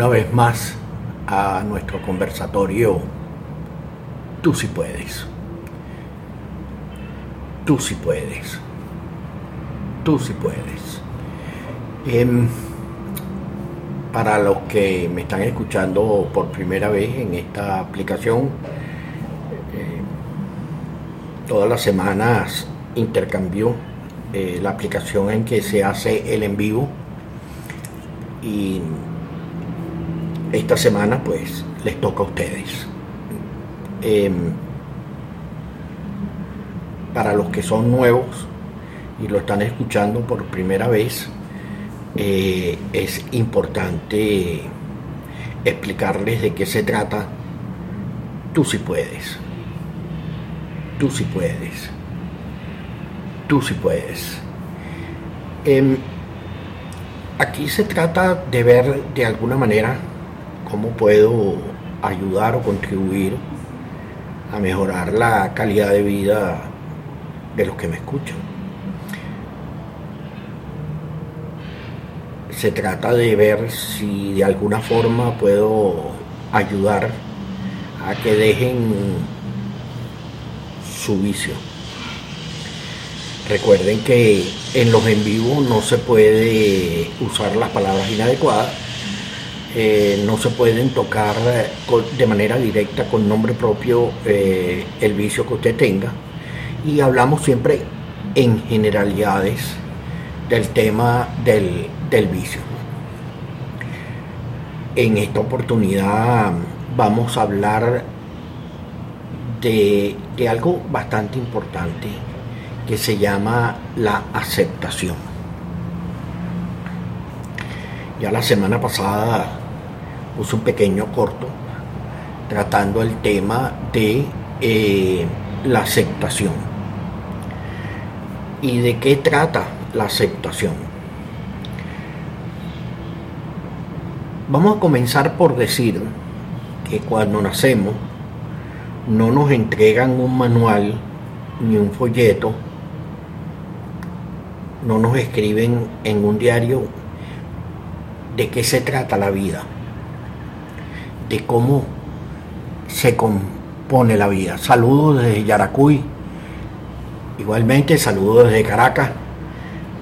una vez más a nuestro conversatorio Tú si puedes. Tú si puedes. Tú si puedes. Em, para los que me están escuchando por primera vez en esta aplicación, eh, todas las semanas intercambio eh, la aplicación en que se hace el en vivo y esta semana pues les toca a ustedes. Em, para los que son nuevos y lo están escuchando por primera vez, eh, es importante explicarles de qué se trata. Tú si puedes. Tú si puedes. Tú si puedes. Em, aquí se trata de ver de alguna manera cómo puedo ayudar o contribuir a mejorar la calidad de vida de los que me escuchan. Se trata de ver si de alguna forma puedo ayudar a que dejen su vicio. Recuerden que en los en vivo no se puede usar las palabras inadecuadas, eh, no se pueden tocar de manera directa con nombre propio eh, el vicio que usted tenga y hablamos siempre en generalidades del tema del, vicio. En esta oportunidad vamos a hablar de, de algo bastante importante que se llama la aceptación. Ya la semana pasada puse un pequeño corto tratando el tema de eh, la aceptación. ¿Y de qué trata la aceptación? Vamos a comenzar por decir que cuando nacemos no nos entregan un manual ni un folleto no nos escriben en un diario de qué se trata la vida, de cómo se compone la vida. Saludos desde Yaracuy, igualmente saludos desde Caracas.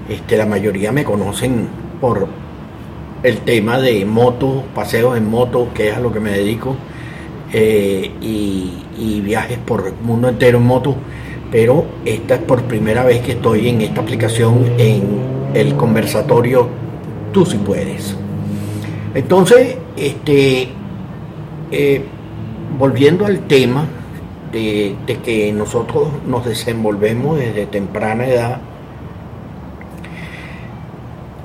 Este, la mayoría me conocen por el tema de motos, paseos en moto, que es a lo que me dedico, eh, y, viajes por el mundo entero en moto pero esta es por primera vez que estoy en esta aplicación en el conversatorio Tú si puedes. Entonces, este, eh, volviendo al tema de, que nosotros nos desenvolvemos desde temprana edad,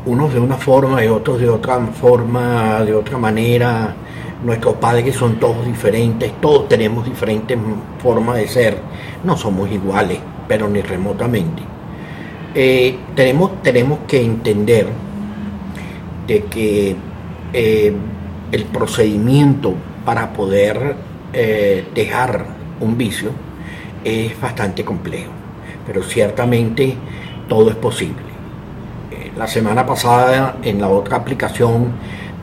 unos de una forma y otros de otra forma, de otra manera, nuestros padres son todos diferentes, todos tenemos diferentes formas de ser, no somos iguales, pero ni remotamente. Eh, tenemos, tenemos que entender de que eh, el procedimiento para poder eh, dejar un vicio es bastante complejo, pero ciertamente todo es posible. la semana pasada en la otra aplicación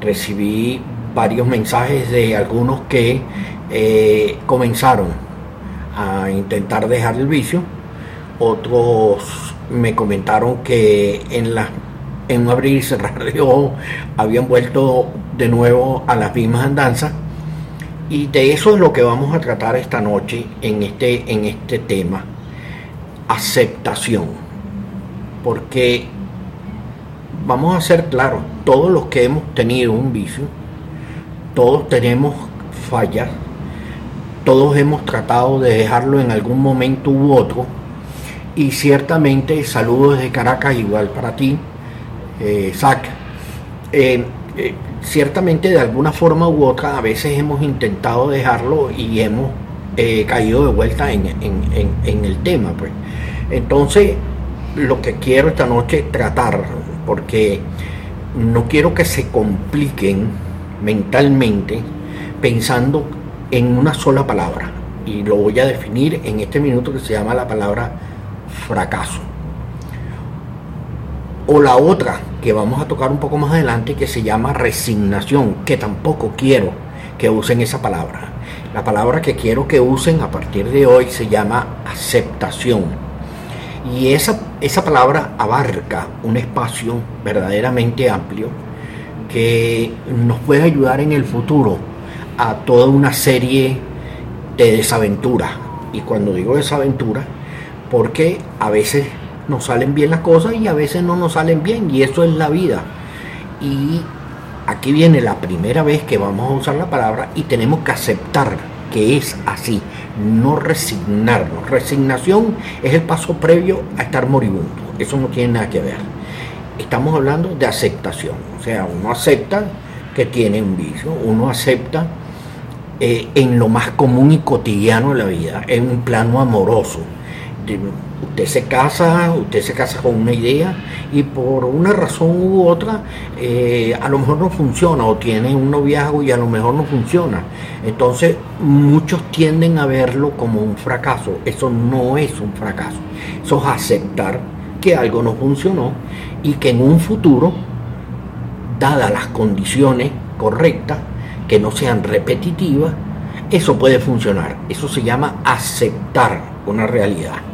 recibí varios mensajes de algunos que eh, comenzaron a intentar dejar el vicio, otros me comentaron que en, la, en un abrir y cerrar de habían vuelto de nuevo a las mismas andanzas y de eso es lo que vamos a tratar esta noche en este, en este tema, aceptación, porque vamos a ser claros, todos los que hemos tenido un vicio, todos tenemos fallas, todos hemos tratado de dejarlo en algún momento u otro y ciertamente saludos desde Caracas igual para ti, eh. Eh, eh, ciertamente de alguna forma u otra a veces hemos intentado dejarlo y hemos caído de vuelta en, en, el tema. Pues. Entonces, lo que quiero esta noche tratar, porque no quiero que se compliquen mentalmente pensando en una sola palabra. Y lo voy a definir en este minuto que se llama la palabra fracaso. O la otra que vamos a tocar un poco más adelante que se llama resignación, que tampoco quiero que usen esa palabra. La palabra que quiero que usen a partir de hoy se llama aceptación. Y esa, esa palabra abarca un espacio verdaderamente amplio que nos puede ayudar en el futuro a toda una serie de desaventuras. Y cuando digo desaventuras, porque a veces nos salen bien las cosas y a veces no nos salen bien, y eso es la vida. Y aquí viene la primera vez que vamos a usar la palabra y tenemos que aceptar que es así, no resignarnos. Resignación es el paso previo a estar moribundo, eso no tiene nada que ver. Estamos hablando de aceptación, o sea, uno acepta que tiene un vicio, uno acepta eh, en lo más común y cotidiano de la vida, en un plano amoroso usted se casa, usted se casa con una idea y por una razón u otra eh, a lo mejor no funciona o tiene un noviazgo y a lo mejor no funciona. Entonces muchos tienden a verlo como un fracaso. Eso no es un fracaso. Eso es aceptar que algo no funcionó y que en un futuro, dadas las condiciones correctas, que no sean repetitivas, eso puede funcionar. Eso se llama aceptar una realidad.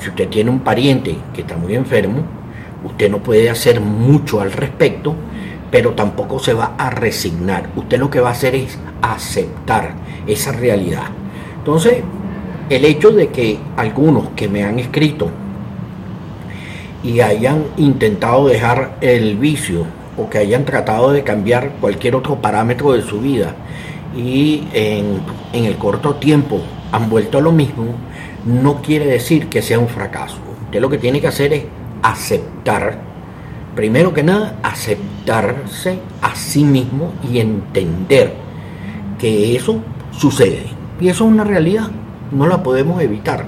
Si usted tiene un pariente que está muy enfermo, usted no puede hacer mucho al respecto, pero tampoco se va a resignar. Usted lo que va a hacer es aceptar esa realidad. Entonces, el hecho de que algunos que me han escrito y hayan intentado dejar el vicio o que hayan tratado de cambiar cualquier otro parámetro de su vida y en, en el corto tiempo han vuelto a lo mismo, no quiere decir que sea un fracaso. Usted lo que tiene que hacer es aceptar, primero que nada, aceptarse a sí mismo y entender que eso sucede. Y eso es una realidad, no la podemos evitar,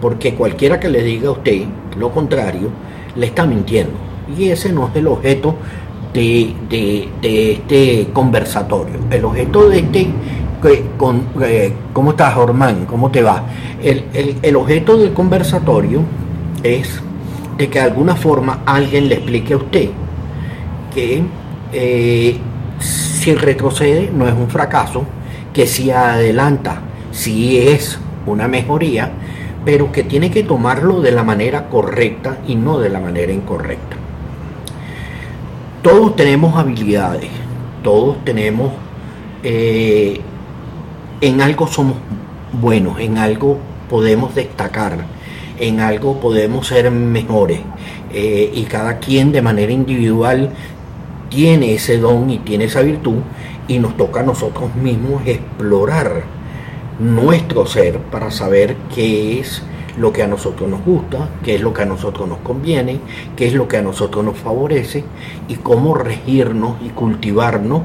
porque cualquiera que le diga a usted lo contrario, le está mintiendo. Y ese no es el objeto de, de este conversatorio. El objeto de este con, eh, ¿cómo estás, Ormán? ¿Cómo te va? El, objeto del conversatorio es de que de alguna forma alguien le explique a usted que eh, si retrocede no es un fracaso, que si adelanta sí es una mejoría, pero que tiene que tomarlo de la manera correcta y no de la manera incorrecta. Todos tenemos habilidades, todos tenemos eh, en algo somos buenos, en algo podemos destacar, en algo podemos ser mejores. Eh, y cada quien de manera individual tiene ese don y tiene esa virtud y nos toca a nosotros mismos explorar nuestro ser para saber qué es lo que a nosotros nos gusta, qué es lo que a nosotros nos conviene, qué es lo que a nosotros nos favorece y cómo regirnos y cultivarnos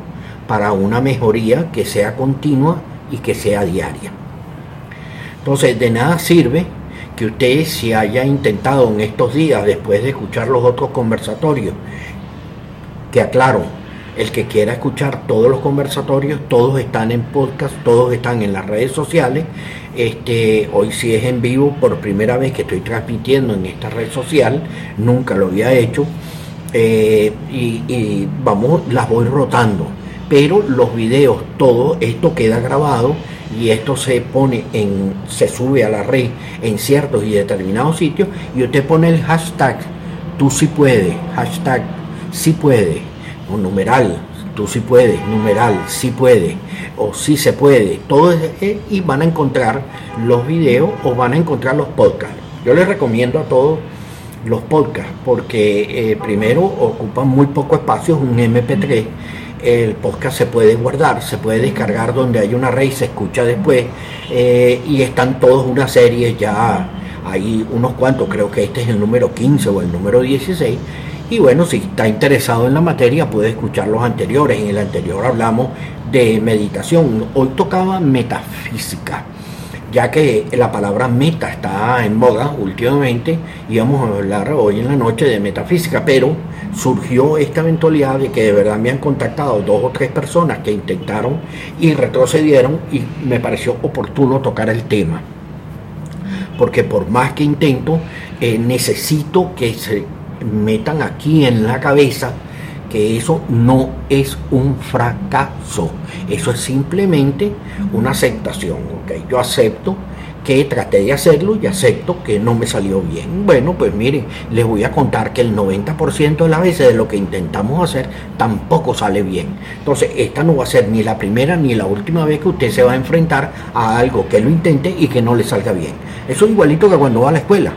para una mejoría que sea continua y que sea diaria. Entonces, de nada sirve que usted se haya intentado en estos días, después de escuchar los otros conversatorios, que aclaro, el que quiera escuchar todos los conversatorios, todos están en podcast, todos están en las redes sociales. Este, hoy sí es en vivo, por primera vez que estoy transmitiendo en esta red social, nunca lo había hecho. Eh, y, y vamos, las voy rotando pero los videos, todo esto queda grabado y esto se pone en, se sube a la red en ciertos y determinados sitios y usted pone el hashtag tú sí puedes, hashtag sí puede, o numeral, tú sí puedes, numeral, sí puede, o sí se puede, todo es, y van a encontrar los videos o van a encontrar los podcasts. Yo les recomiendo a todos los podcasts porque eh, primero ocupan muy poco espacio, es un MP3 el podcast se puede guardar, se puede descargar donde hay una red y se escucha después. Eh, y están todos una serie ya, hay unos cuantos, creo que este es el número 15 o el número 16. Y bueno, si está interesado en la materia, puede escuchar los anteriores. En el anterior hablamos de meditación. Hoy tocaba metafísica ya que la palabra meta está en moda últimamente, íbamos a hablar hoy en la noche de metafísica, pero surgió esta eventualidad de que de verdad me han contactado dos o tres personas que intentaron y retrocedieron y me pareció oportuno tocar el tema. Porque por más que intento, eh, necesito que se metan aquí en la cabeza que eso no es un fracaso, eso es simplemente una aceptación, ¿ok? Yo acepto que traté de hacerlo y acepto que no me salió bien. Bueno, pues miren, les voy a contar que el 90% de las veces de lo que intentamos hacer tampoco sale bien. Entonces, esta no va a ser ni la primera ni la última vez que usted se va a enfrentar a algo que lo intente y que no le salga bien. Eso es igualito que cuando va a la escuela.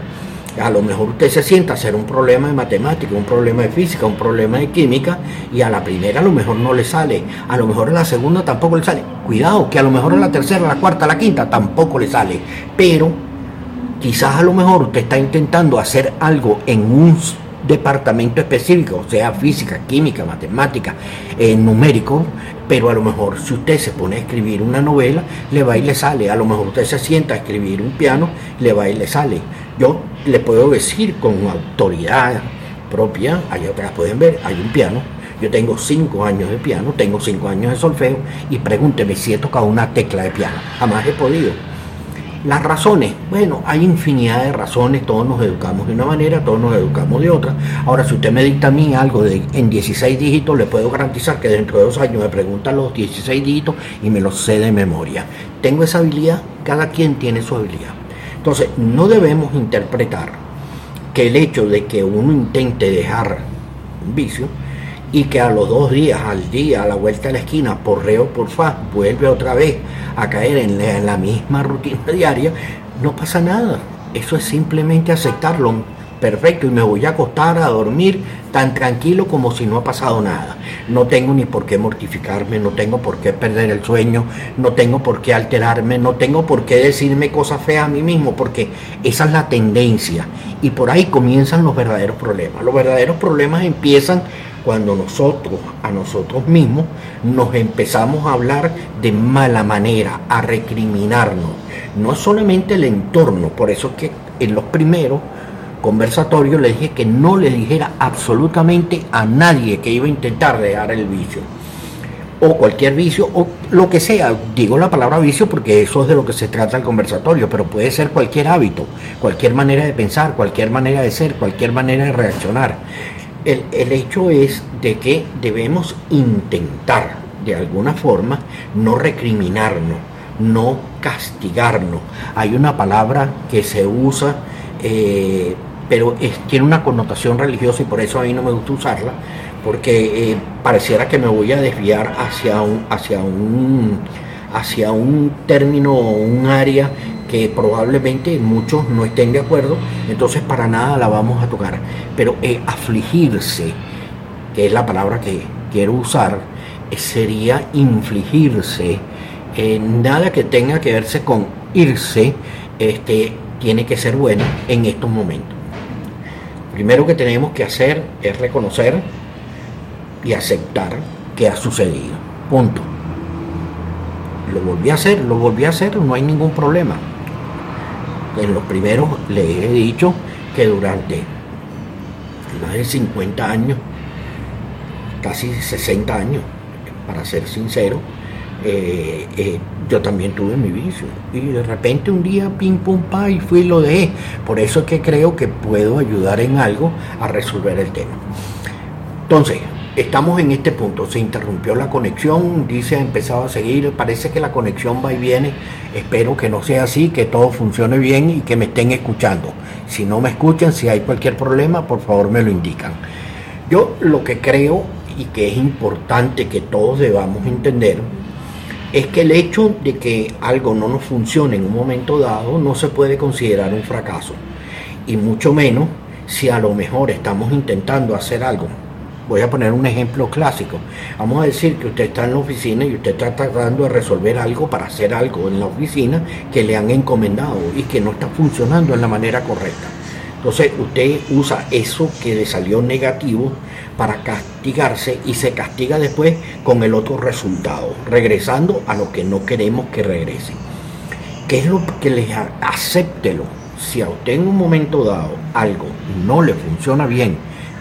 A lo mejor usted se sienta a hacer un problema de matemática, un problema de física, un problema de química y a la primera a lo mejor no le sale, a lo mejor a la segunda tampoco le sale. Cuidado, que a lo mejor a la tercera, a la cuarta, a la quinta tampoco le sale. Pero quizás a lo mejor usted está intentando hacer algo en un departamento específico, sea física, química, matemática, eh, numérico, pero a lo mejor si usted se pone a escribir una novela, le va y le sale. A lo mejor usted se sienta a escribir un piano, le va y le sale. Yo le puedo decir con autoridad propia, ahí otras pueden ver, hay un piano. Yo tengo cinco años de piano, tengo cinco años de solfeo y pregúnteme si he tocado una tecla de piano. Jamás he podido. Las razones, bueno, hay infinidad de razones, todos nos educamos de una manera, todos nos educamos de otra. Ahora, si usted me dicta a mí algo de, en 16 dígitos, le puedo garantizar que dentro de dos años me preguntan los 16 dígitos y me los sé de memoria. Tengo esa habilidad, cada quien tiene su habilidad. Entonces, no debemos interpretar que el hecho de que uno intente dejar un vicio y que a los dos días, al día, a la vuelta de la esquina, por reo por fa, vuelve otra vez a caer en la, en la misma rutina diaria, no pasa nada. Eso es simplemente aceptarlo perfecto y me voy a acostar a dormir tan tranquilo como si no ha pasado nada. No tengo ni por qué mortificarme, no tengo por qué perder el sueño, no tengo por qué alterarme, no tengo por qué decirme cosas feas a mí mismo, porque esa es la tendencia. Y por ahí comienzan los verdaderos problemas. Los verdaderos problemas empiezan cuando nosotros, a nosotros mismos, nos empezamos a hablar de mala manera, a recriminarnos. No solamente el entorno, por eso es que en los primeros conversatorio le dije que no le dijera absolutamente a nadie que iba a intentar dejar el vicio o cualquier vicio o lo que sea. Digo la palabra vicio porque eso es de lo que se trata el conversatorio, pero puede ser cualquier hábito, cualquier manera de pensar, cualquier manera de ser, cualquier manera de reaccionar. El, el hecho es de que debemos intentar de alguna forma no recriminarnos, no castigarnos. Hay una palabra que se usa eh, pero tiene una connotación religiosa y por eso a mí no me gusta usarla, porque eh, pareciera que me voy a desviar hacia un, hacia un, hacia un término o un área que probablemente muchos no estén de acuerdo, entonces para nada la vamos a tocar. Pero eh, afligirse, que es la palabra que quiero usar, eh, sería infligirse. nada que tenga que verse con irse, este, tiene que ser bueno en estos momentos primero que tenemos que hacer es reconocer y aceptar que ha sucedido. Punto. Lo volví a hacer, lo volví a hacer, no hay ningún problema. En los primeros le he dicho que durante más de 50 años, casi 60 años, para ser sincero, eh, eh, yo también tuve mi vicio. Y de repente un día, pim, pum, pa, y fui y lo dejé. Por eso es que creo que puedo ayudar en algo a resolver el tema. Entonces, estamos en este punto. Se interrumpió la conexión, dice ha empezado a seguir. Parece que la conexión va y viene. Espero que no sea así, que todo funcione bien y que me estén escuchando. Si no me escuchan, si hay cualquier problema, por favor me lo indican. Yo lo que creo y que es importante que todos debamos entender es que el hecho de que algo no nos funcione en un momento dado no se puede considerar un fracaso. Y mucho menos si a lo mejor estamos intentando hacer algo. Voy a poner un ejemplo clásico. Vamos a decir que usted está en la oficina y usted está tratando de resolver algo para hacer algo en la oficina que le han encomendado y que no está funcionando en la manera correcta. Entonces usted usa eso que le salió negativo para castigarse y se castiga después con el otro resultado, regresando a lo que no queremos que regrese. ¿Qué es lo que les acéptelo? Si a usted en un momento dado algo no le funciona bien,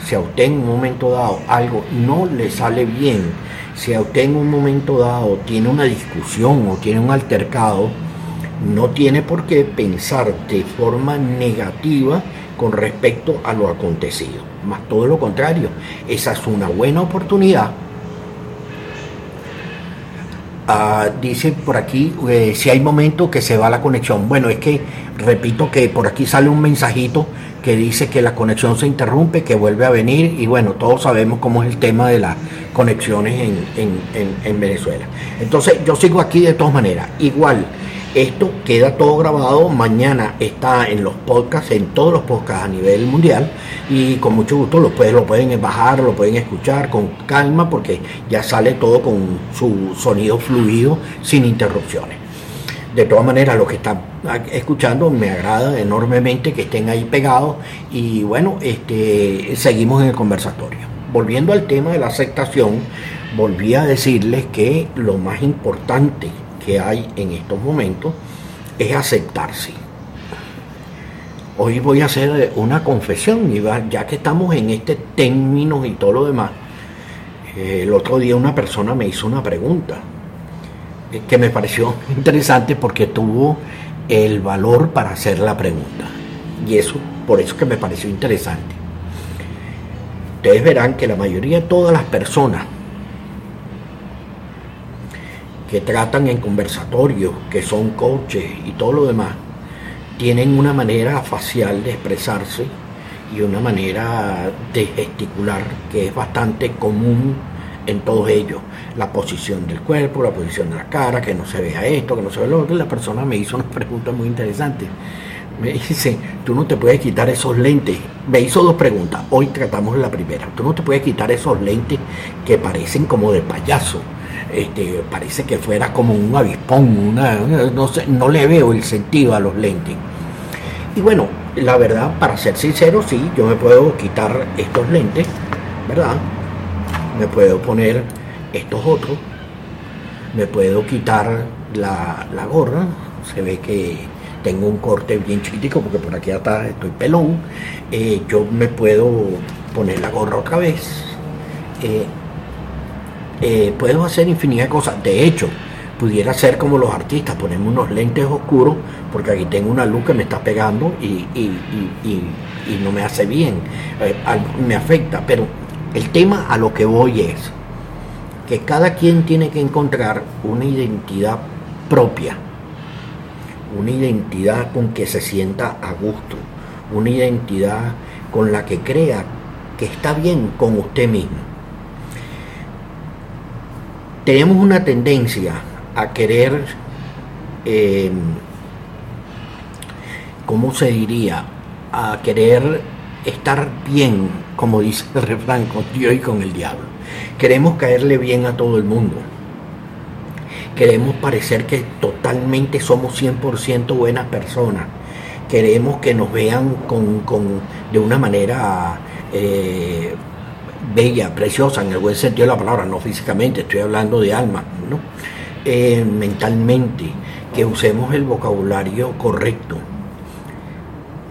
si a usted en un momento dado algo no le sale bien, si a usted en un momento dado tiene una discusión o tiene un altercado, no tiene por qué pensar de forma negativa con respecto a lo acontecido. Más todo lo contrario, esa es una buena oportunidad. Ah, dice por aquí, eh, si hay momentos que se va la conexión. Bueno, es que repito que por aquí sale un mensajito que dice que la conexión se interrumpe, que vuelve a venir y bueno, todos sabemos cómo es el tema de las conexiones en Venezuela. Entonces yo sigo aquí de todas maneras. Igual, esto queda todo grabado, mañana está en los podcasts, en todos los podcasts a nivel mundial y con mucho gusto lo, lo pueden bajar, lo pueden escuchar con calma porque ya sale todo con su sonido fluido sin interrupciones. De todas maneras, los que están escuchando me agrada enormemente que estén ahí pegados y bueno, este, seguimos en el conversatorio. Volviendo al tema de la aceptación, volví a decirles que lo más importante que hay en estos momentos es aceptarse. Hoy voy a hacer una confesión, ya que estamos en este término y todo lo demás. Eh, el otro día una persona me hizo una pregunta que me pareció interesante porque tuvo el valor para hacer la pregunta. Y eso, por eso que me pareció interesante. Ustedes verán que la mayoría de todas las personas que tratan en conversatorios, que son coaches y todo lo demás, tienen una manera facial de expresarse y una manera de gesticular que es bastante común en todos ellos. La posición del cuerpo, la posición de la cara, que no se vea esto, que no se vea lo otro. la persona me hizo una pregunta muy interesante. Me dice, tú no te puedes quitar esos lentes. Me hizo dos preguntas. Hoy tratamos la primera. Tú no te puedes quitar esos lentes que parecen como de payaso este, parece que fuera como un avispón, una, no, sé, no le veo el sentido a los lentes. Y bueno, la verdad, para ser sincero, sí, yo me puedo quitar estos lentes, ¿verdad? Me puedo poner estos otros, me puedo quitar la, gorra, se ve que tengo un corte bien chiquitico porque por aquí atrás estoy pelón, eh, yo me puedo poner la gorra otra vez, eh, eh, puedo hacer infinidad de cosas. De hecho, pudiera ser como los artistas, ponerme unos lentes oscuros, porque aquí tengo una luz que me está pegando y, no me hace bien, me afecta. Pero el tema a lo que voy es que cada quien tiene que encontrar una identidad propia, una identidad con que se sienta a gusto, una identidad con la que crea que está bien con usted mismo tenemos una tendencia a querer, eh, ¿cómo se diría? A querer estar bien, como dice el refrán, con Dios y con el diablo. Queremos caerle bien a todo el mundo. Queremos parecer que totalmente somos 100% buenas personas. Queremos que nos vean con, de una manera eh, bella, preciosa, en el buen sentido de la palabra, no físicamente, estoy hablando de alma, ¿no? Eh, mentalmente, que usemos el vocabulario correcto.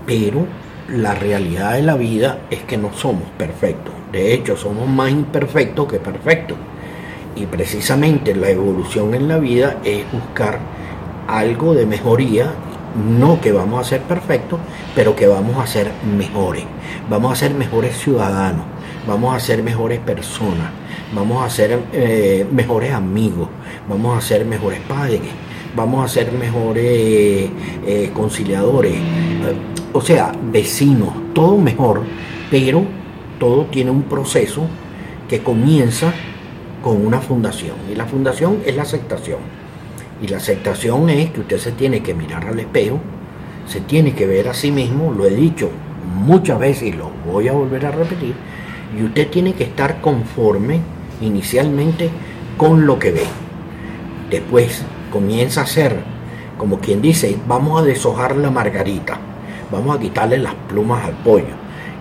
Pero la realidad de la vida es que no somos perfectos. De hecho, somos más imperfectos que perfectos. Y precisamente la evolución en la vida es buscar algo de mejoría, no que vamos a ser perfectos, pero que vamos a ser mejores. Vamos a ser mejores ciudadanos vamos a ser mejores personas, vamos a ser eh, mejores amigos, vamos a ser mejores padres, vamos a ser mejores eh, conciliadores, o sea, vecinos, todo mejor, pero todo tiene un proceso que comienza con una fundación. Y la fundación es la aceptación. Y la aceptación es que usted se tiene que mirar al espejo, se tiene que ver a sí mismo, lo he dicho muchas veces y lo voy a volver a repetir, y usted tiene que estar conforme inicialmente con lo que ve. Después comienza a ser, como quien dice, vamos a deshojar la margarita, vamos a quitarle las plumas al pollo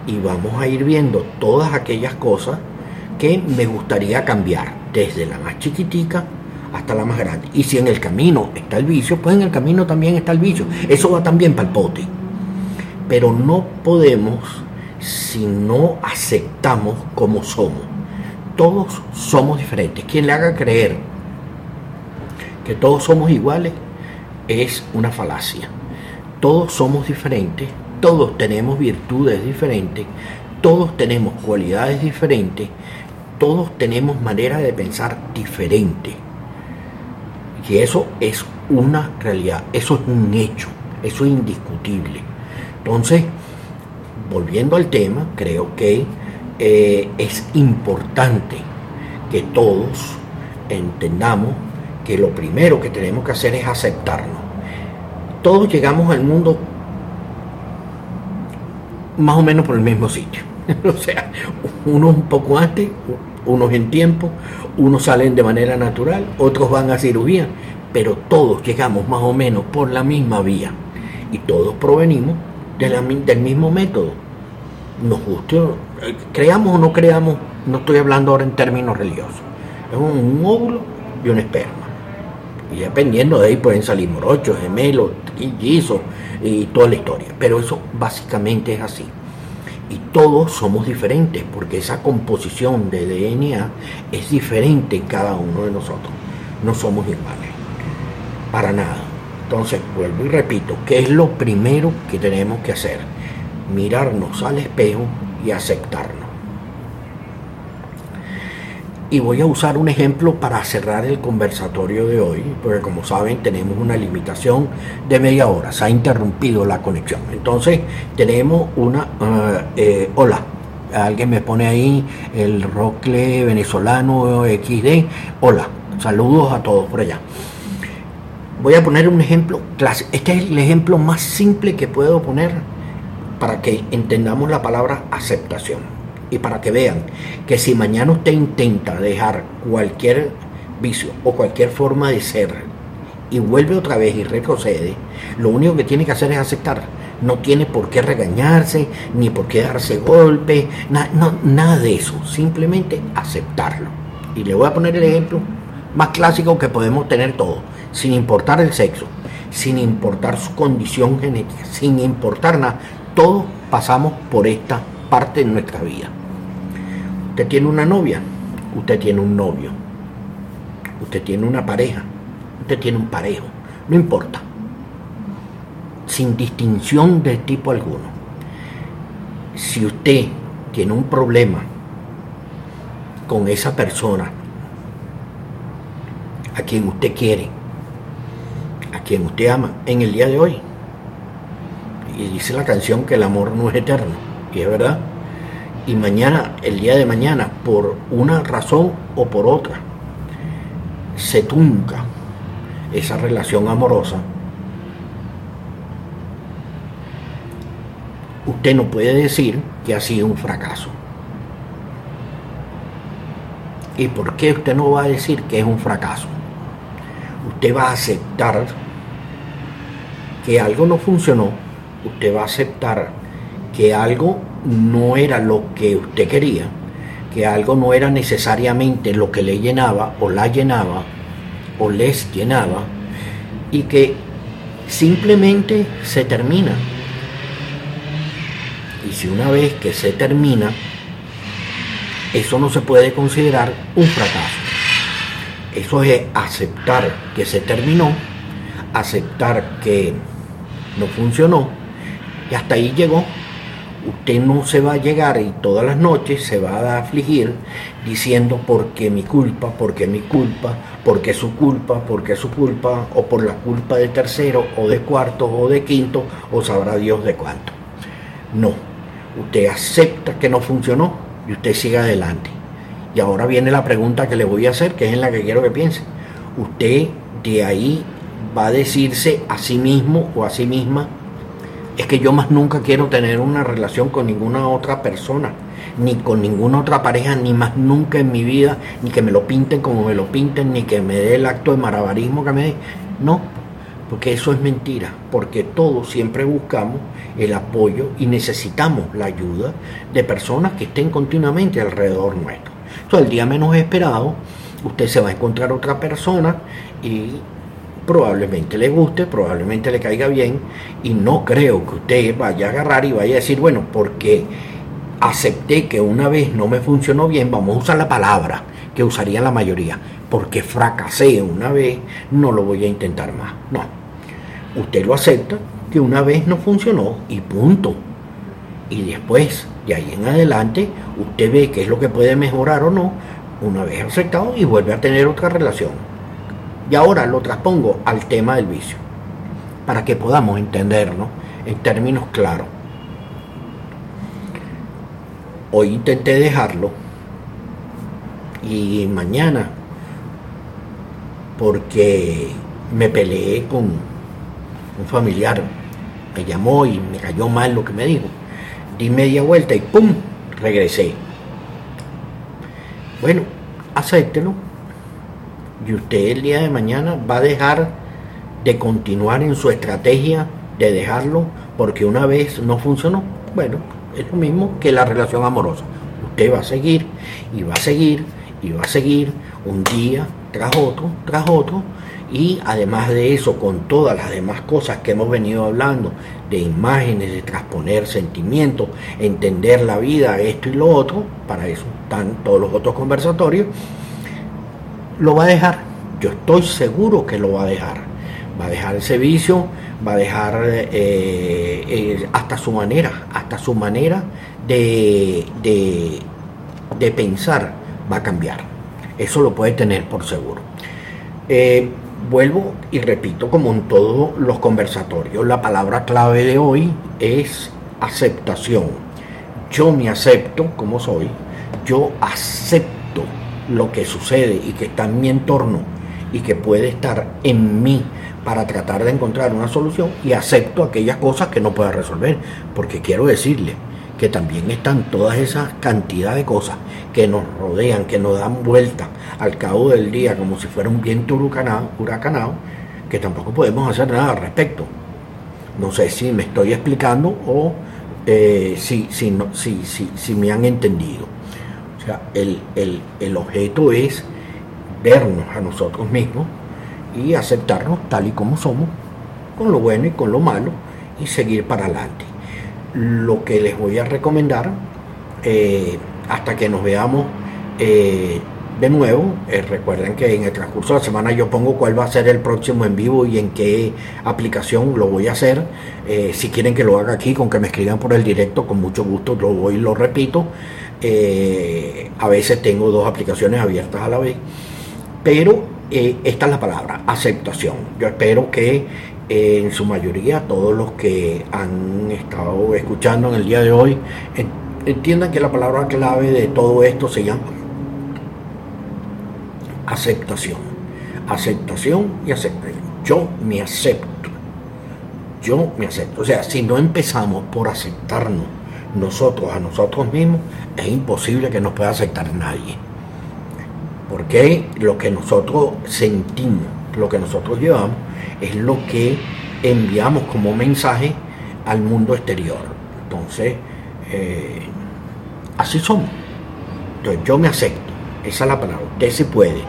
y vamos a ir viendo todas aquellas cosas que me gustaría cambiar, desde la más chiquitica hasta la más grande. Y si en el camino está el vicio, pues en el camino también está el vicio. Eso va también para el pote. Pero no podemos si no aceptamos como somos. Todos somos diferentes. Quien le haga creer que todos somos iguales es una falacia. Todos somos diferentes todos tenemos virtudes diferentes, todos tenemos cualidades diferentes, todos tenemos manera de pensar diferente. Y eso es una realidad, eso es un hecho, eso es indiscutible. Entonces, volviendo al tema, creo que eh, es importante que todos entendamos que lo primero que tenemos que hacer es aceptarnos. Todos llegamos al mundo más o menos por el mismo sitio. o sea, unos un poco antes, unos en tiempo, unos salen de manera natural, otros van a cirugía, pero todos llegamos más o menos por la misma vía y todos provenimos del mismo método. Nos guste, creamos o no creamos, no estoy hablando ahora en términos religiosos, es un, óvulo y un esperma. Y dependiendo de ahí pueden salir morochos, gemelos, quillizos y toda la historia. Pero eso básicamente es así. Y todos somos diferentes porque esa composición de DNA es diferente en cada uno de nosotros. No somos iguales. Para nada. Entonces, vuelvo y repito, ¿qué es lo primero que tenemos que hacer? Mirarnos al espejo y aceptarnos. Y voy a usar un ejemplo para cerrar el conversatorio de hoy, porque como saben tenemos una limitación de media hora, se ha interrumpido la conexión. Entonces tenemos una... Eh, hola, alguien me pone ahí el rocle venezolano XD. Hola, saludos a todos por allá. Voy a poner un ejemplo clásico. Este es el ejemplo más simple que puedo poner para que entendamos la palabra aceptación y para que vean que si mañana usted intenta dejar cualquier vicio o cualquier forma de ser y vuelve otra vez y retrocede, lo único que tiene que hacer es aceptar. No tiene por qué regañarse, ni por qué darse golpe, nada de eso. Simplemente aceptarlo. Y le voy a poner el ejemplo más clásico que podemos tener todos, sin importar el sexo, sin importar su condición genética, sin importar nada. Todos pasamos por esta parte de nuestra vida. Usted tiene una novia, usted tiene un novio, usted tiene una pareja, usted tiene un parejo, no importa, sin distinción de tipo alguno. Si usted tiene un problema con esa persona a quien usted quiere, a quien usted ama en el día de hoy, y dice la canción que el amor no es eterno, y es verdad, y mañana, el día de mañana, por una razón o por otra, se tunca esa relación amorosa, usted no puede decir que ha sido un fracaso. ¿Y por qué usted no va a decir que es un fracaso? Usted va a aceptar que algo no funcionó, usted va a aceptar que algo no era lo que usted quería, que algo no era necesariamente lo que le llenaba o la llenaba o les llenaba y que simplemente se termina. Y si una vez que se termina, eso no se puede considerar un fracaso. Eso es aceptar que se terminó, aceptar que no funcionó y hasta ahí llegó usted no se va a llegar y todas las noches se va a afligir diciendo por qué mi culpa, por qué mi culpa, por qué su culpa, por qué su culpa, o por la culpa de tercero, o de cuarto, o de quinto, o sabrá Dios de cuánto. No, usted acepta que no funcionó y usted sigue adelante. Y ahora viene la pregunta que le voy a hacer, que es en la que quiero que piense. Usted de ahí va a decirse a sí mismo o a sí misma, es que yo más nunca quiero tener una relación con ninguna otra persona, ni con ninguna otra pareja, ni más nunca en mi vida, ni que me lo pinten como me lo pinten, ni que me dé el acto de marabarismo que me dé. No, porque eso es mentira, porque todos siempre buscamos el apoyo y necesitamos la ayuda de personas que estén continuamente alrededor nuestro. Entonces, el día menos esperado, usted se va a encontrar otra persona y probablemente le guste, probablemente le caiga bien y no creo que usted vaya a agarrar y vaya a decir, bueno, porque acepté que una vez no me funcionó bien, vamos a usar la palabra que usaría la mayoría, porque fracasé una vez, no lo voy a intentar más. No, usted lo acepta, que una vez no funcionó y punto. Y después, de ahí en adelante, usted ve qué es lo que puede mejorar o no, una vez aceptado y vuelve a tener otra relación. Y ahora lo traspongo al tema del vicio, para que podamos entenderlo en términos claros. Hoy intenté dejarlo y mañana, porque me peleé con un familiar, me llamó y me cayó mal lo que me dijo. Di media vuelta y ¡pum! regresé. Bueno, acéptelo. Y usted el día de mañana va a dejar de continuar en su estrategia de dejarlo porque una vez no funcionó. Bueno, es lo mismo que la relación amorosa. Usted va a seguir y va a seguir y va a seguir un día tras otro, tras otro, y además de eso, con todas las demás cosas que hemos venido hablando, de imágenes, de transponer sentimientos, entender la vida, esto y lo otro, para eso están todos los otros conversatorios, lo va a dejar. Yo estoy seguro que lo va a dejar. Va a dejar ese vicio, va a dejar eh, eh, hasta su manera, hasta su manera de, de, pensar va a cambiar. Eso lo puede tener por seguro. Eh, vuelvo y repito, como en todos los conversatorios, la palabra clave de hoy es aceptación. Yo me acepto como soy, yo acepto lo que sucede y que está en mi entorno y que puede estar en mí para tratar de encontrar una solución y acepto aquellas cosas que no pueda resolver, porque quiero decirle que también están todas esas cantidades de cosas que nos rodean, que nos dan vuelta al cabo del día como si fuera un viento huracanado, huracanado que tampoco podemos hacer nada al respecto. No sé si me estoy explicando o eh, si, si, no, si, si, me han entendido. Sea, el, el objeto es vernos a nosotros mismos y aceptarnos tal y como somos, con lo bueno y con lo malo, y seguir para adelante. Lo que les voy a recomendar, eh, hasta que nos veamos eh, de nuevo, eh, recuerden que en el transcurso de la semana yo pongo cuál va a ser el próximo en vivo y en qué aplicación lo voy a hacer. si quieren que lo haga aquí, con que me escriban por el directo, con mucho gusto lo voy y lo repito. A veces tengo dos aplicaciones abiertas a la vez, pero eh, esta es la palabra, aceptación. Yo espero que eh, en su mayoría todos los que han estado escuchando en el día de hoy entiendan que la palabra clave de todo esto se llama aceptación. Aceptación y aceptación. Yo me acepto. Yo me acepto. O sea, si no empezamos por aceptarnos nosotros a nosotros mismos, es imposible que nos pueda aceptar nadie. Porque lo que nosotros sentimos, lo que nosotros llevamos, es lo que enviamos como mensaje al mundo exterior. Entonces, eh, así somos. Entonces, yo me acepto. Esa es la palabra. Usted sí puede.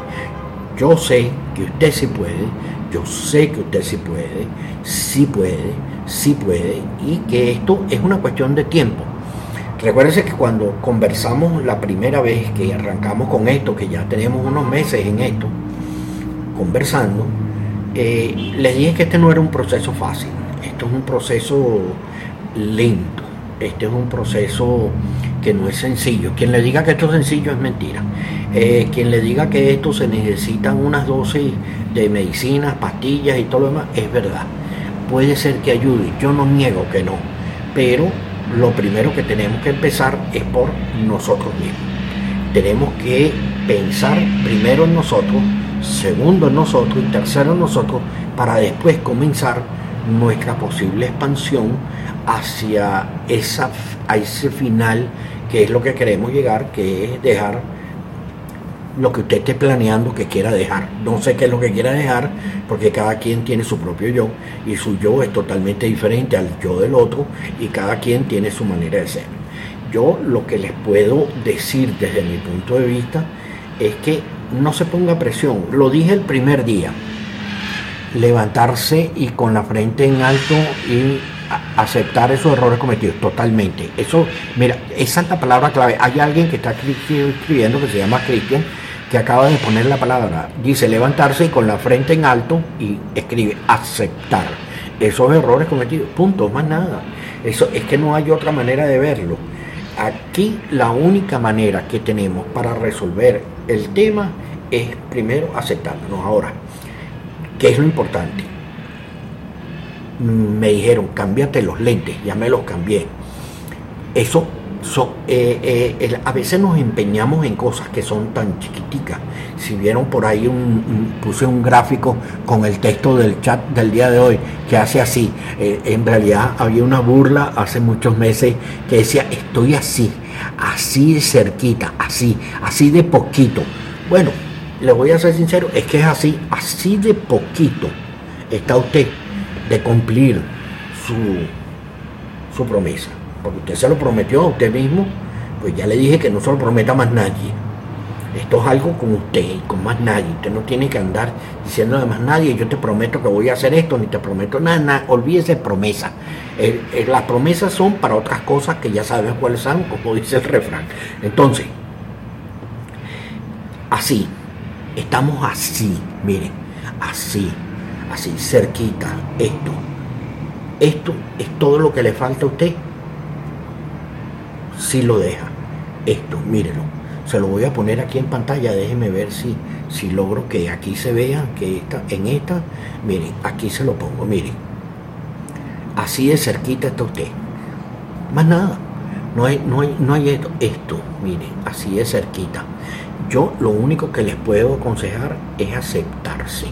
Yo sé que usted sí puede. Yo sé que usted sí puede. Sí puede. Sí puede. Y que esto es una cuestión de tiempo. Recuérdense que cuando conversamos la primera vez que arrancamos con esto, que ya tenemos unos meses en esto, conversando, eh, les dije que este no era un proceso fácil, esto es un proceso lento, este es un proceso que no es sencillo. Quien le diga que esto es sencillo es mentira. Eh, quien le diga que esto se necesitan unas dosis de medicinas, pastillas y todo lo demás, es verdad. Puede ser que ayude, yo no niego que no, pero lo primero que tenemos que empezar es por nosotros mismos. Tenemos que pensar primero en nosotros, segundo en nosotros y tercero en nosotros para después comenzar nuestra posible expansión hacia esa, ese final que es lo que queremos llegar, que es dejar lo que usted esté planeando que quiera dejar. No sé qué es lo que quiera dejar, porque cada quien tiene su propio yo y su yo es totalmente diferente al yo del otro y cada quien tiene su manera de ser. Yo lo que les puedo decir desde mi punto de vista es que no se ponga presión. Lo dije el primer día. Levantarse y con la frente en alto y aceptar esos errores cometidos totalmente. Eso, mira, esa es la palabra clave. Hay alguien que está escribiendo que se llama Cristian que acaba de poner la palabra. Dice levantarse y con la frente en alto y escribe aceptar. esos errores cometidos. Punto, más nada. Eso es que no hay otra manera de verlo. Aquí la única manera que tenemos para resolver el tema es primero aceptarnos. Ahora, ¿qué es lo importante? Me dijeron, cámbiate los lentes, ya me los cambié. Eso eh, eh, a veces nos empeñamos en cosas que son tan chiquiticas. Si vieron por ahí, puse un gráfico con el texto del chat del día de hoy que hace así. Eh, en realidad había una burla hace muchos meses que decía, estoy así, así cerquita, así, así de poquito. Bueno, le voy a ser sincero, es que es así, así de poquito está usted de cumplir su, su promesa porque usted se lo prometió a usted mismo, pues ya le dije que no se lo prometa más nadie. Esto es algo con usted y con más nadie. Usted no tiene que andar diciendo a más nadie, yo te prometo que voy a hacer esto, ni te prometo nada, nada. olvídese de promesa. las promesas son para otras cosas que ya sabes cuáles son, como dice el refrán. Entonces, así, estamos así, miren, así, así, cerquita, esto. Esto es todo lo que le falta a usted si lo deja. Esto, mírelo. Se lo voy a poner aquí en pantalla, déjeme ver si, si logro que aquí se vea, que esta, en esta, miren, aquí se lo pongo, miren. Así de cerquita está usted. Más nada. No hay, no hay, no hay esto, esto, miren, así de cerquita. Yo lo único que les puedo aconsejar es aceptarse.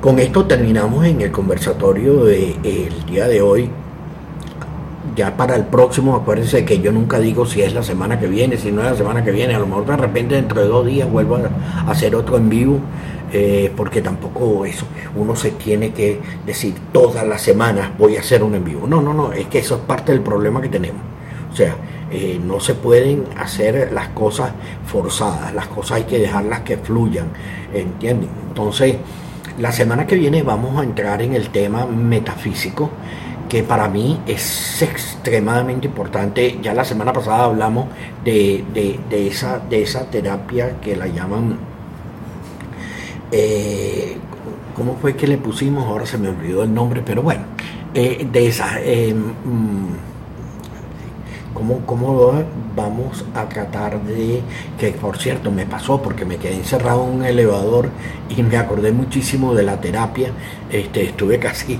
Con esto terminamos en el conversatorio del día de hoy ya para el próximo, acuérdense que yo nunca digo si es la semana que viene, si no es la semana que viene, a lo mejor de repente dentro de dos días vuelvo a hacer otro en vivo, eh, porque tampoco eso, uno se tiene que decir todas las semanas voy a hacer un en vivo. No, no, no, es que eso es parte del problema que tenemos. O sea, eh, no se pueden hacer las cosas forzadas, las cosas hay que dejarlas que fluyan, ¿entienden? Entonces, la semana que viene vamos a entrar en el tema metafísico que para mí es extremadamente importante. Ya la semana pasada hablamos de, esa, de esa terapia que la llaman... Eh, ¿Cómo fue que le pusimos? Ahora se me olvidó el nombre, pero bueno, eh, de esa... Eh, mm, ¿Cómo, ¿Cómo, vamos a tratar de, que por cierto me pasó porque me quedé encerrado en un elevador y me acordé muchísimo de la terapia, este, estuve casi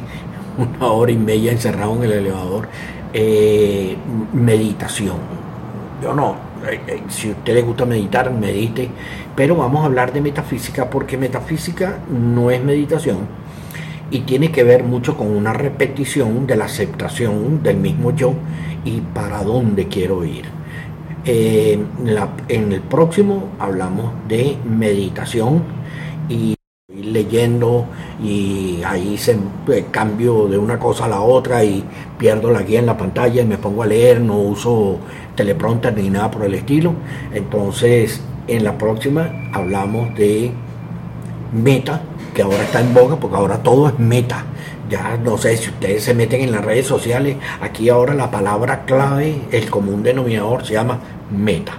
una hora y media encerrado en el elevador, eh, meditación. Yo no, eh, eh, si a usted le gusta meditar, medite, pero vamos a hablar de metafísica porque metafísica no es meditación y tiene que ver mucho con una repetición de la aceptación del mismo yo y para dónde quiero ir. en el próximo hablamos de meditación y leyendo y ahí se eh, cambio de una cosa a la otra y pierdo la guía en la pantalla y me pongo a leer, no uso teleprompter ni nada por el estilo. Entonces, en la próxima hablamos de meta, que ahora está en boga porque ahora todo es meta. Ya no sé si ustedes se meten en las redes sociales, aquí ahora la palabra clave, el común denominador se llama meta.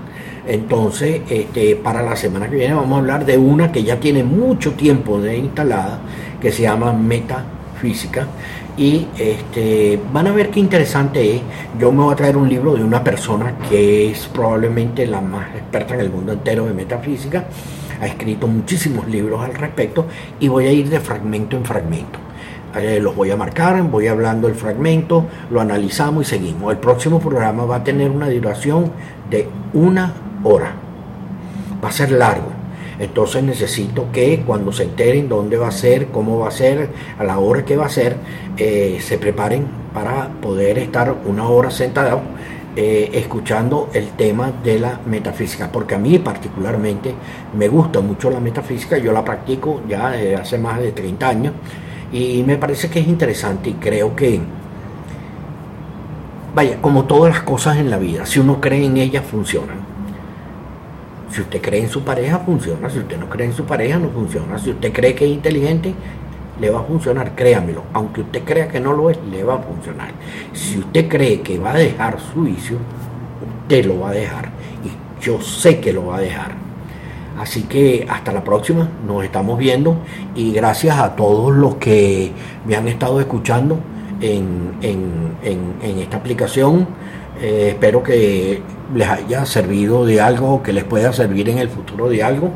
Entonces, este, para la semana que viene vamos a hablar de una que ya tiene mucho tiempo de instalada, que se llama Metafísica. Y este, van a ver qué interesante es. Yo me voy a traer un libro de una persona que es probablemente la más experta en el mundo entero de metafísica. Ha escrito muchísimos libros al respecto y voy a ir de fragmento en fragmento. Eh, los voy a marcar, voy hablando el fragmento, lo analizamos y seguimos. El próximo programa va a tener una duración de una hora. Va a ser largo. Entonces necesito que cuando se enteren dónde va a ser, cómo va a ser, a la hora que va a ser, eh, se preparen para poder estar una hora sentado eh, escuchando el tema de la metafísica, porque a mí particularmente me gusta mucho la metafísica, yo la practico ya hace más de 30 años y me parece que es interesante y creo que, vaya, como todas las cosas en la vida, si uno cree en ellas funcionan. Si usted cree en su pareja, funciona. Si usted no cree en su pareja, no funciona. Si usted cree que es inteligente, le va a funcionar, créamelo. Aunque usted crea que no lo es, le va a funcionar. Si usted cree que va a dejar su vicio, usted lo va a dejar. Y yo sé que lo va a dejar. Así que hasta la próxima, nos estamos viendo y gracias a todos los que me han estado escuchando en, esta aplicación. Eh, espero que les haya servido de algo, que les pueda servir en el futuro de algo.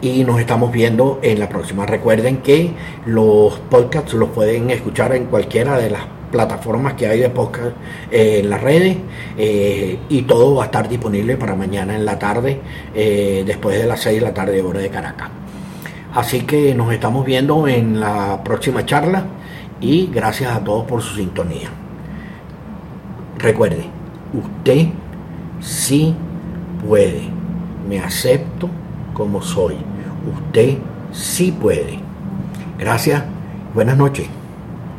Y nos estamos viendo en la próxima. Recuerden que los podcasts los pueden escuchar en cualquiera de las plataformas que hay de podcast eh, en las redes eh, y todo va a estar disponible para mañana en la tarde, eh, después de las 6 de la tarde hora de Caracas. Así que nos estamos viendo en la próxima charla y gracias a todos por su sintonía. Recuerde, usted sí puede, me acepto como soy, usted sí puede. Gracias, buenas noches.